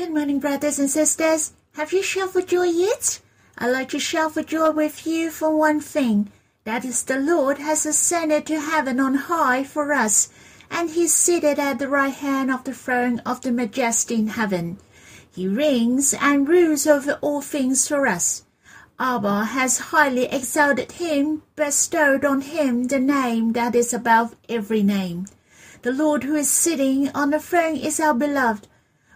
Good morning, brothers and sisters. Have you shouted for joy yet? I'd like to shout for joy with you for one thing. That is, the Lord has ascended to heaven on high for us, and He is seated at the right hand of the throne of the Majesty in heaven. He reigns and rules over all things for us. Abba has highly exalted him, bestowed on him the name that is above every name. The Lord who is sitting on the throne is our beloved.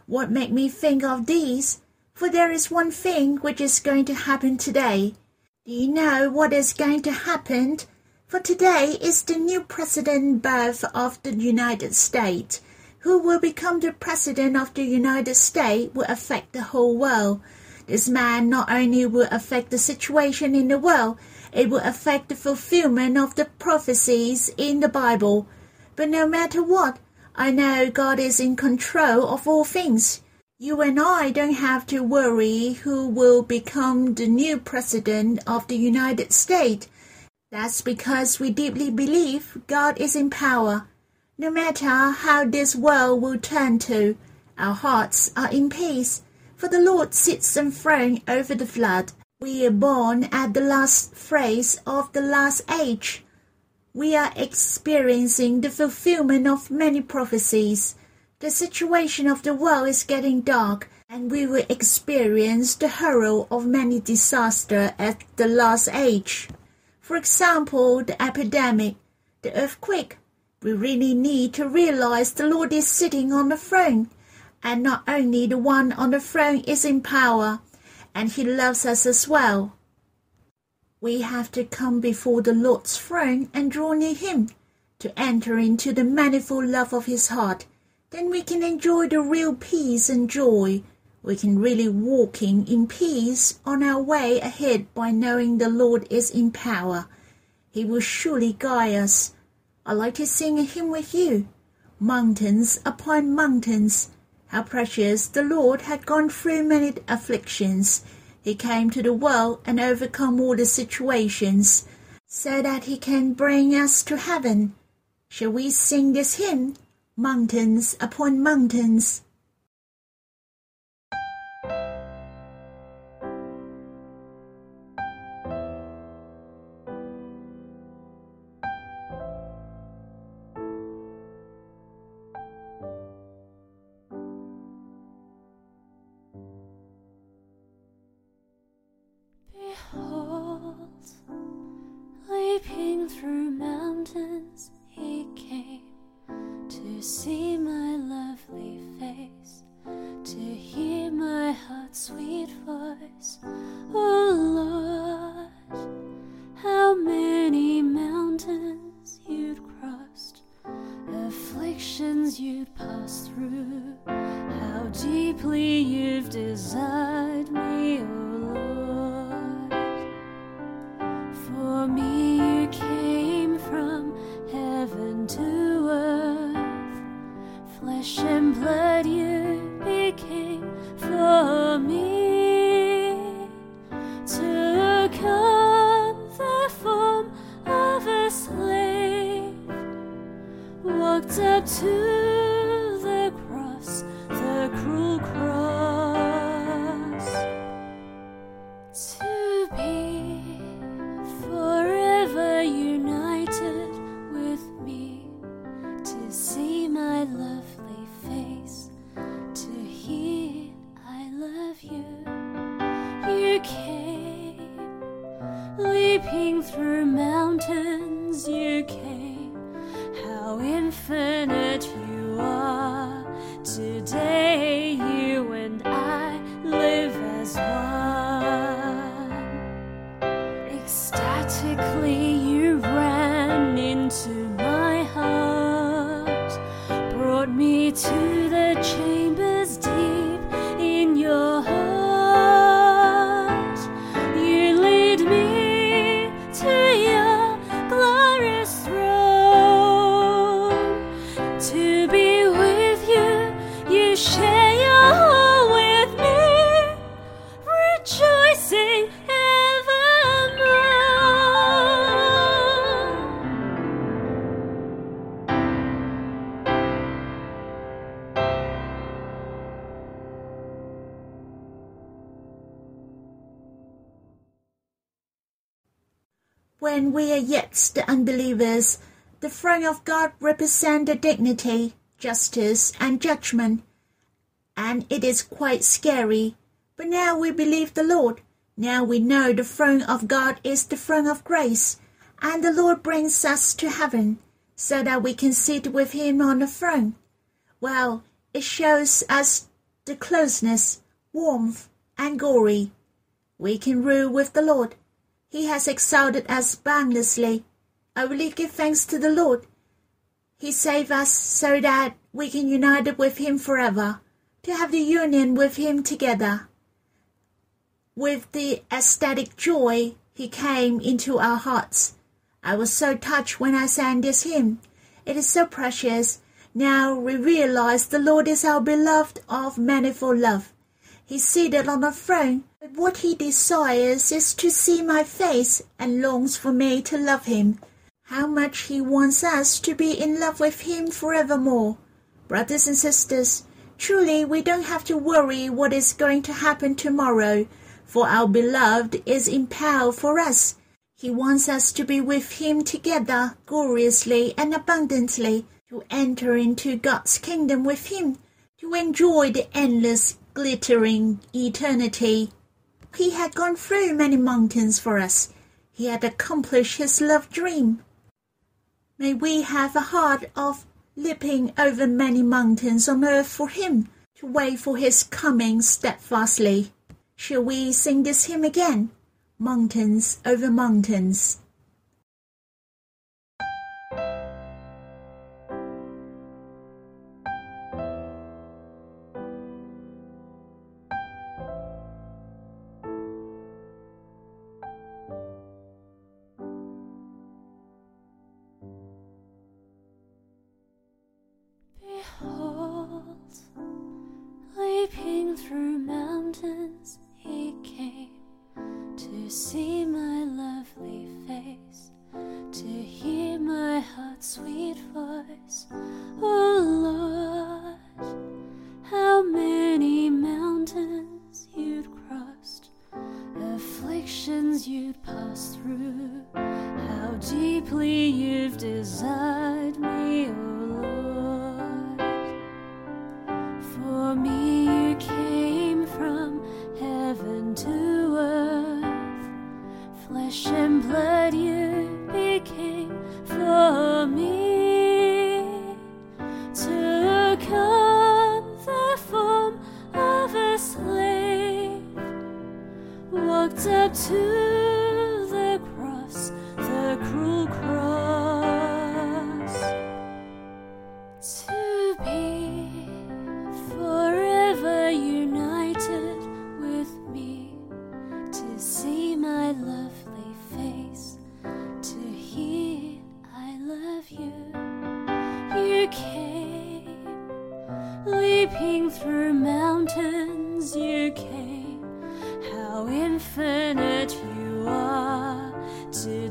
What make me think of these? For there is one thing which is going to happen today. Do you know what is going to happen? For today is the new president birth of the United States. Who will become the president of the United States will affect the whole world. This man not only will affect the situation in the world, it will affect the fulfillment of the prophecies in the Bible. But no matter what, I know God is in control of all things. You and I don't have to worry who will become the new president of the United States. That's because we deeply believe God is in power. No matter how this world will turn to, our hearts are in peace for the Lord sits enthroned over the flood. We are born at the last phase of the last age. We are experiencing the fulfillment of many prophecies. The situation of the world is getting dark, and we will experience the horror of many disasters at the last age. For example, the epidemic, the earthquake. We really need to realize the Lord is sitting on the throne and not only the one on the throne is in power, and he loves us as well. We have to come before the Lord's throne and draw near him to enter into the manifold love of his heart. Then we can enjoy the real peace and joy. We can really walking in peace on our way ahead by knowing the Lord is in power. He will surely guide us. I like to sing a hymn with you. Mountains upon mountains, how precious the Lord had gone through many afflictions. He came to the world and overcome all the situations so that he can bring us to heaven. Shall we sing this hymn? Mountains upon mountains. you've desired. We the unbelievers, the throne of God represents the dignity, justice, and judgment, and it is quite scary. But now we believe the Lord. Now we know the throne of God is the throne of grace, and the Lord brings us to heaven so that we can sit with Him on the throne. Well, it shows us the closeness, warmth, and glory. We can rule with the Lord. He has exalted us boundlessly. I really give thanks to the Lord. He saved us so that we can unite with Him forever, to have the union with Him together. With the ecstatic joy, He came into our hearts. I was so touched when I sang this hymn. It is so precious. Now we realize the Lord is our beloved of manifold love. He's seated on a throne, what he desires is to see my face and longs for me to love him. How much he wants us to be in love with him forevermore. Brothers and sisters, truly we don't have to worry what is going to happen tomorrow, for our beloved is in power for us. He wants us to be with him together gloriously and abundantly, to enter into God's kingdom with him, to enjoy the endless glittering eternity. He had gone through many mountains for us. He had accomplished his love dream. May we have a heart of leaping over many mountains on earth for him, to wait for his coming steadfastly. Shall we sing this hymn again? Mountains over mountains.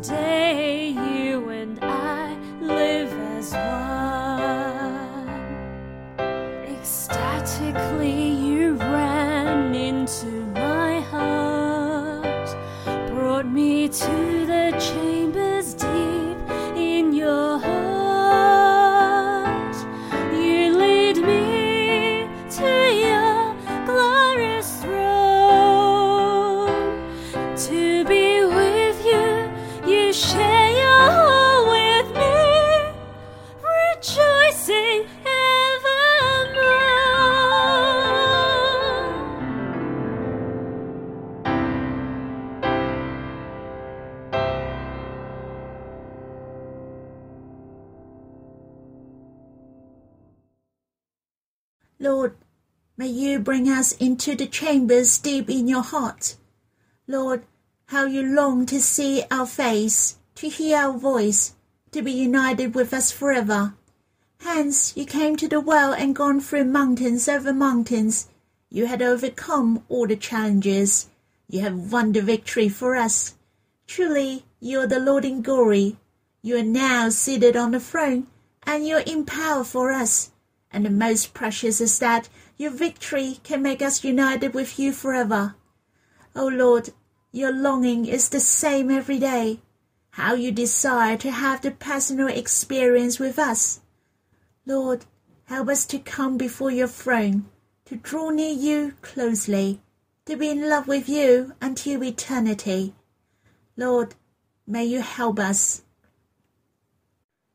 Lord, may you bring us into the chambers deep in your heart. Lord, how you long to see our face, to hear our voice, to be united with us forever. Hence you came to the well and gone through mountains over mountains. You had overcome all the challenges. You have won the victory for us. Truly, you are the Lord in glory. You are now seated on the throne, and you are in power for us and the most precious is that your victory can make us united with you forever. O oh Lord, your longing is the same every day. how you desire to have the personal experience with us. Lord, help us to come before your throne, to draw near you closely, to be in love with you until eternity. Lord, may you help us.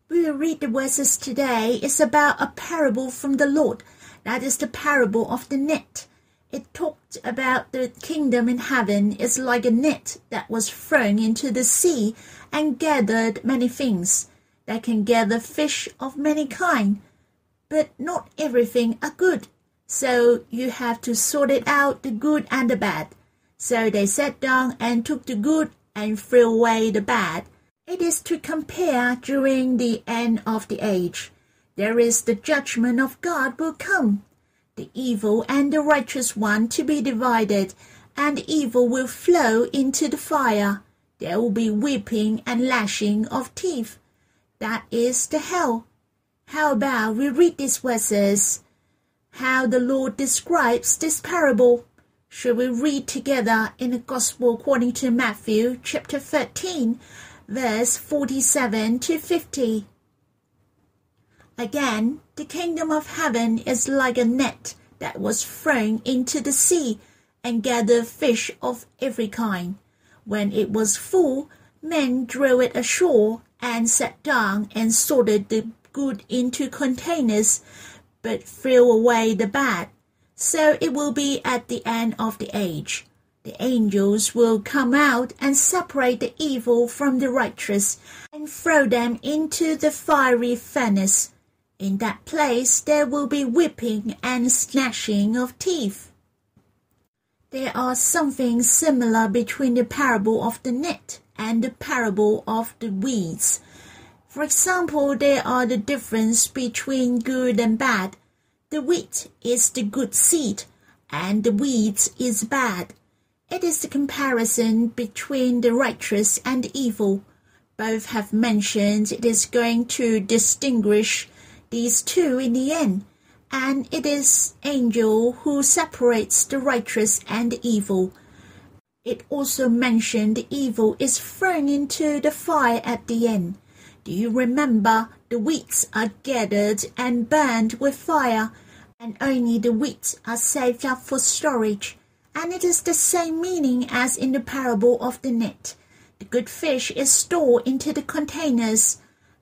We will read the verses today. It's about a parable from the Lord. That is the parable of the net. It talked about the kingdom in heaven is like a net that was thrown into the sea and gathered many things. They can gather fish of many kind, but not everything are good. So you have to sort it out the good and the bad. So they sat down and took the good and threw away the bad. It is to compare during the end of the age. There is the judgment of God will come. The evil and the righteous one to be divided, and evil will flow into the fire. There will be weeping and lashing of teeth. That is the hell. How about we read these verses? How the Lord describes this parable. Shall we read together in the Gospel according to Matthew chapter 13, verse 47 to 50? Again, the kingdom of heaven is like a net that was thrown into the sea and gathered fish of every kind. When it was full, men drew it ashore and sat down and sorted the good into containers, but threw away the bad. So it will be at the end of the age. The angels will come out and separate the evil from the righteous and throw them into the fiery furnace. In that place there will be whipping and gnashing of teeth. There are something similar between the parable of the net and the parable of the weeds. For example, there are the difference between good and bad. The wheat is the good seed, and the weeds is bad. It is the comparison between the righteous and evil. Both have mentioned it is going to distinguish these two in the end and it is angel who separates the righteous and the evil. It also mentioned the evil is thrown into the fire at the end. Do you remember the weeds are gathered and burned with fire, and only the weeds are saved up for storage? And it is the same meaning as in the parable of the net. The good fish is stored into the containers,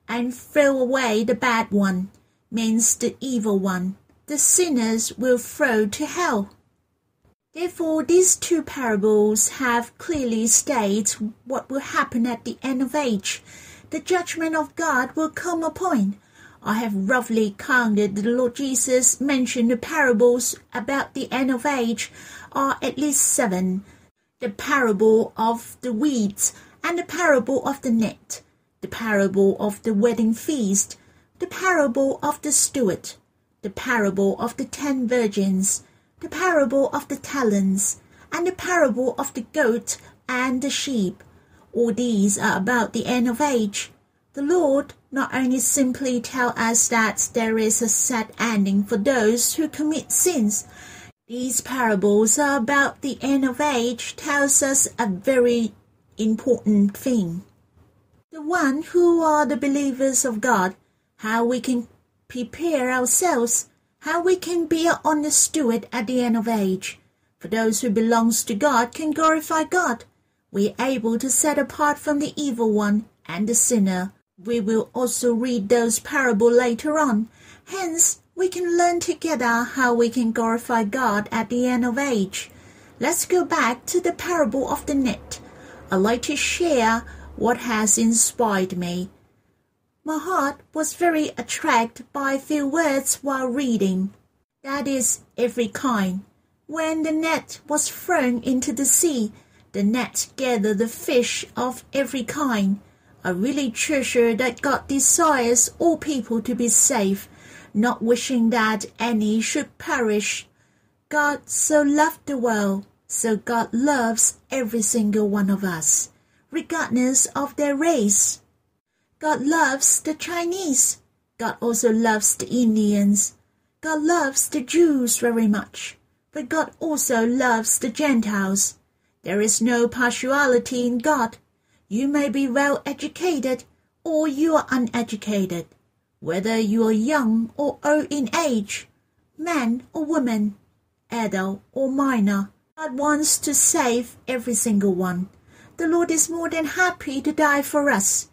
and throw away the bad one means the evil one. The sinners will throw to hell. Therefore, these two parables have clearly stated what will happen at the end of age. The judgment of God will come upon. I have roughly counted the Lord Jesus mentioned the parables about the end of age are at least seven. The parable of the weeds and the parable of the net, the parable of the wedding feast, the parable of the steward, the parable of the ten virgins, the parable of the talents, and the parable of the goat and the sheep. All these are about the end of age. The Lord not only simply tell us that there is a sad ending for those who commit sins. These parables are about the end of age tells us a very important thing. The one who are the believers of God how we can prepare ourselves, how we can be an honest steward at the end of age. For those who belongs to God can glorify God. We are able to set apart from the evil one and the sinner. We will also read those parable later on. Hence, we can learn together how we can glorify God at the end of age. Let's go back to the parable of the net. I'd like to share what has inspired me my heart was very attracted by few words while reading. That is, every kind. When the net was thrown into the sea, the net gathered the fish of every kind. I really treasure that God desires all people to be safe, not wishing that any should perish. God so loved the world, so God loves every single one of us, regardless of their race. God loves the Chinese. God also loves the Indians. God loves the Jews very much. But God also loves the Gentiles. There is no partiality in God. You may be well educated or you are uneducated, whether you are young or old in age, man or woman, adult or minor. God wants to save every single one. The Lord is more than happy to die for us.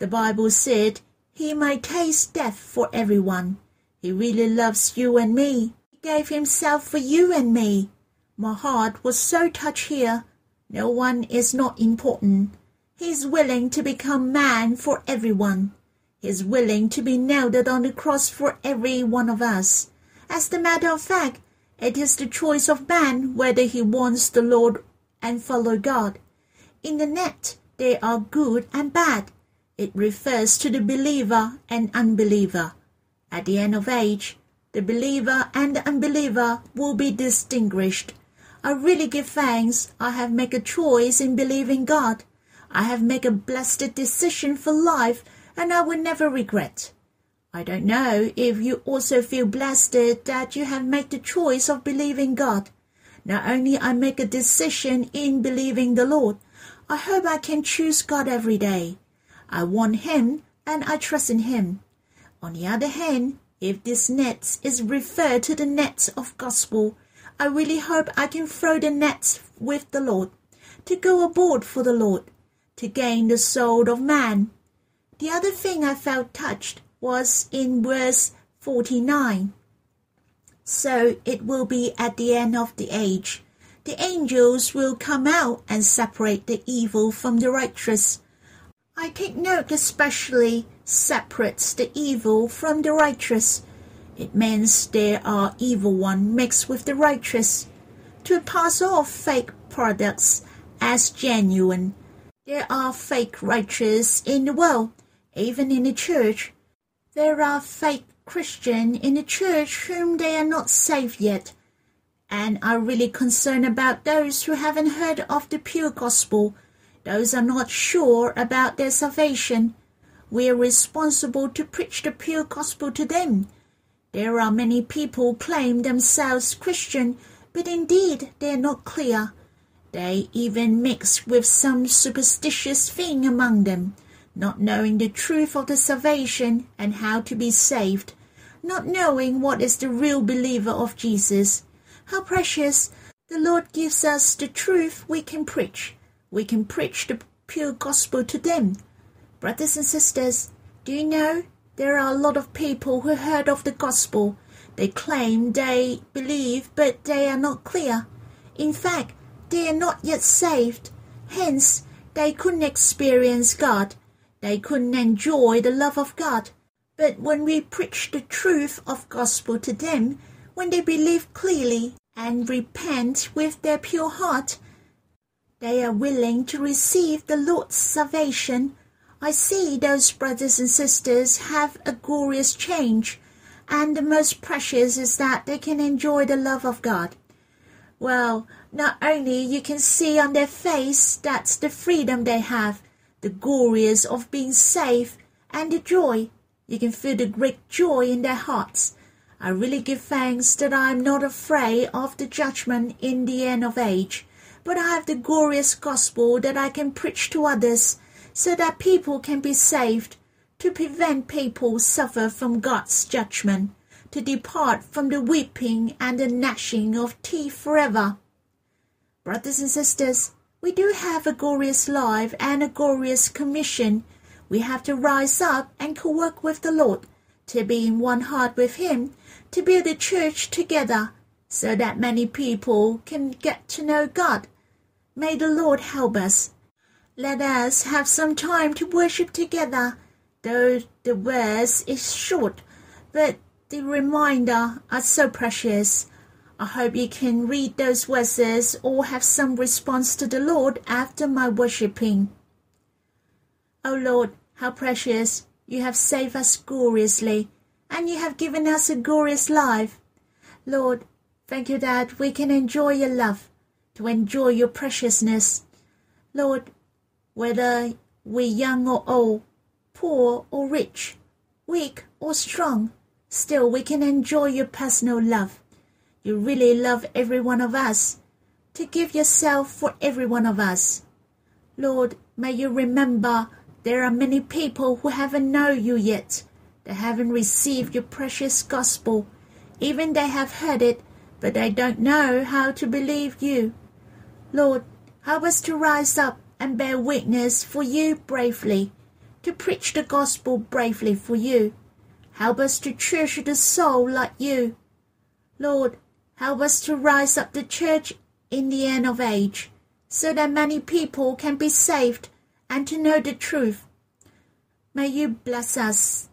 The Bible said he may taste death for everyone. He really loves you and me. He gave himself for you and me. My heart was so touched here. No one is not important. He is willing to become man for everyone. He is willing to be nailed on the cross for every one of us. As a matter of fact, it is the choice of man whether he wants the Lord and follow God. In the net, there are good and bad. It refers to the believer and unbeliever. At the end of age, the believer and the unbeliever will be distinguished. I really give thanks I have made a choice in believing God. I have made a blessed decision for life and I will never regret. I don't know if you also feel blessed that you have made the choice of believing God. Not only I make a decision in believing the Lord, I hope I can choose God every day. I want Him and I trust in Him. On the other hand, if this net is referred to the net of gospel, I really hope I can throw the net with the Lord, to go aboard for the Lord, to gain the soul of man. The other thing I felt touched was in verse 49. So it will be at the end of the age. The angels will come out and separate the evil from the righteous. I take note especially separates the evil from the righteous. It means there are evil one mixed with the righteous. To pass off fake products as genuine. There are fake righteous in the world, even in the church. There are fake Christian in the church whom they are not saved yet, and are really concerned about those who haven't heard of the pure gospel. Those are not sure about their salvation. We are responsible to preach the pure gospel to them. There are many people claim themselves Christian, but indeed they are not clear. They even mix with some superstitious thing among them not knowing the truth of the salvation and how to be saved, not knowing what is the real believer of Jesus. How precious! The Lord gives us the truth we can preach. We can preach the pure gospel to them. Brothers and sisters, do you know there are a lot of people who heard of the gospel? They claim they believe, but they are not clear. In fact, they are not yet saved. Hence, they couldn't experience God they couldn't enjoy the love of God. But when we preach the truth of gospel to them, when they believe clearly and repent with their pure heart, they are willing to receive the Lord's salvation. I see those brothers and sisters have a glorious change, and the most precious is that they can enjoy the love of God. Well, not only you can see on their face that's the freedom they have, the glorious of being safe, and the joy. You can feel the great joy in their hearts. I really give thanks that I am not afraid of the judgment in the end of age, but I have the glorious gospel that I can preach to others, so that people can be saved, to prevent people suffer from God's judgment, to depart from the weeping and the gnashing of teeth forever. Brothers and sisters, we do have a glorious life and a glorious commission. We have to rise up and co-work with the Lord, to be in one heart with Him, to build a church together, so that many people can get to know God. May the Lord help us. Let us have some time to worship together, though the verse is short, but the reminder are so precious. I hope you can read those verses or have some response to the Lord after my worshipping. O oh Lord, how precious! You have saved us gloriously, and you have given us a glorious life. Lord, thank you that we can enjoy your love, to enjoy your preciousness. Lord, whether we're young or old, poor or rich, weak or strong, still we can enjoy your personal love. You really love every one of us, to give yourself for every one of us. Lord, may you remember there are many people who haven't known you yet. They haven't received your precious gospel. Even they have heard it, but they don't know how to believe you. Lord, help us to rise up and bear witness for you bravely, to preach the gospel bravely for you. Help us to treasure the soul like you. Lord, help us to rise up the church in the end of age, so that many people can be saved and to know the truth. May you bless us